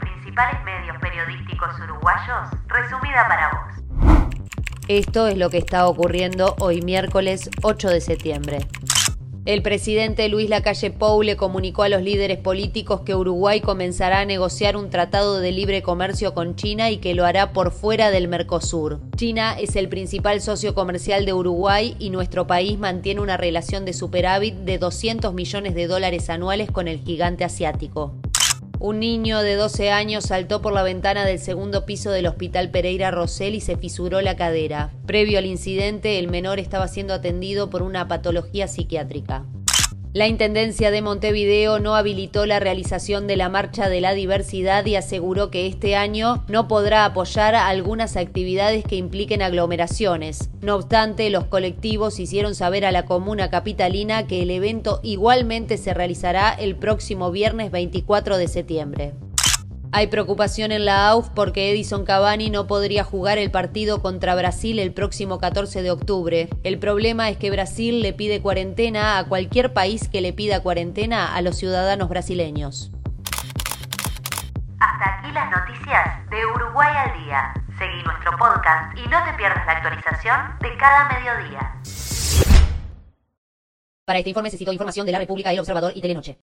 principales medios periodísticos uruguayos, resumida para vos. Esto es lo que está ocurriendo hoy miércoles 8 de septiembre. El presidente Luis Lacalle Pou le comunicó a los líderes políticos que Uruguay comenzará a negociar un tratado de libre comercio con China y que lo hará por fuera del Mercosur. China es el principal socio comercial de Uruguay y nuestro país mantiene una relación de superávit de 200 millones de dólares anuales con el gigante asiático. Un niño de 12 años saltó por la ventana del segundo piso del Hospital Pereira Rosell y se fisuró la cadera. Previo al incidente, el menor estaba siendo atendido por una patología psiquiátrica. La Intendencia de Montevideo no habilitó la realización de la Marcha de la Diversidad y aseguró que este año no podrá apoyar algunas actividades que impliquen aglomeraciones. No obstante, los colectivos hicieron saber a la comuna capitalina que el evento igualmente se realizará el próximo viernes 24 de septiembre. Hay preocupación en la AUF porque Edison Cavani no podría jugar el partido contra Brasil el próximo 14 de octubre. El problema es que Brasil le pide cuarentena a cualquier país que le pida cuarentena a los ciudadanos brasileños. Hasta aquí las noticias de Uruguay al día. Seguí nuestro podcast y no te pierdas la actualización de cada mediodía. Para este informe se citó información de La República, El Observador y Telenoche.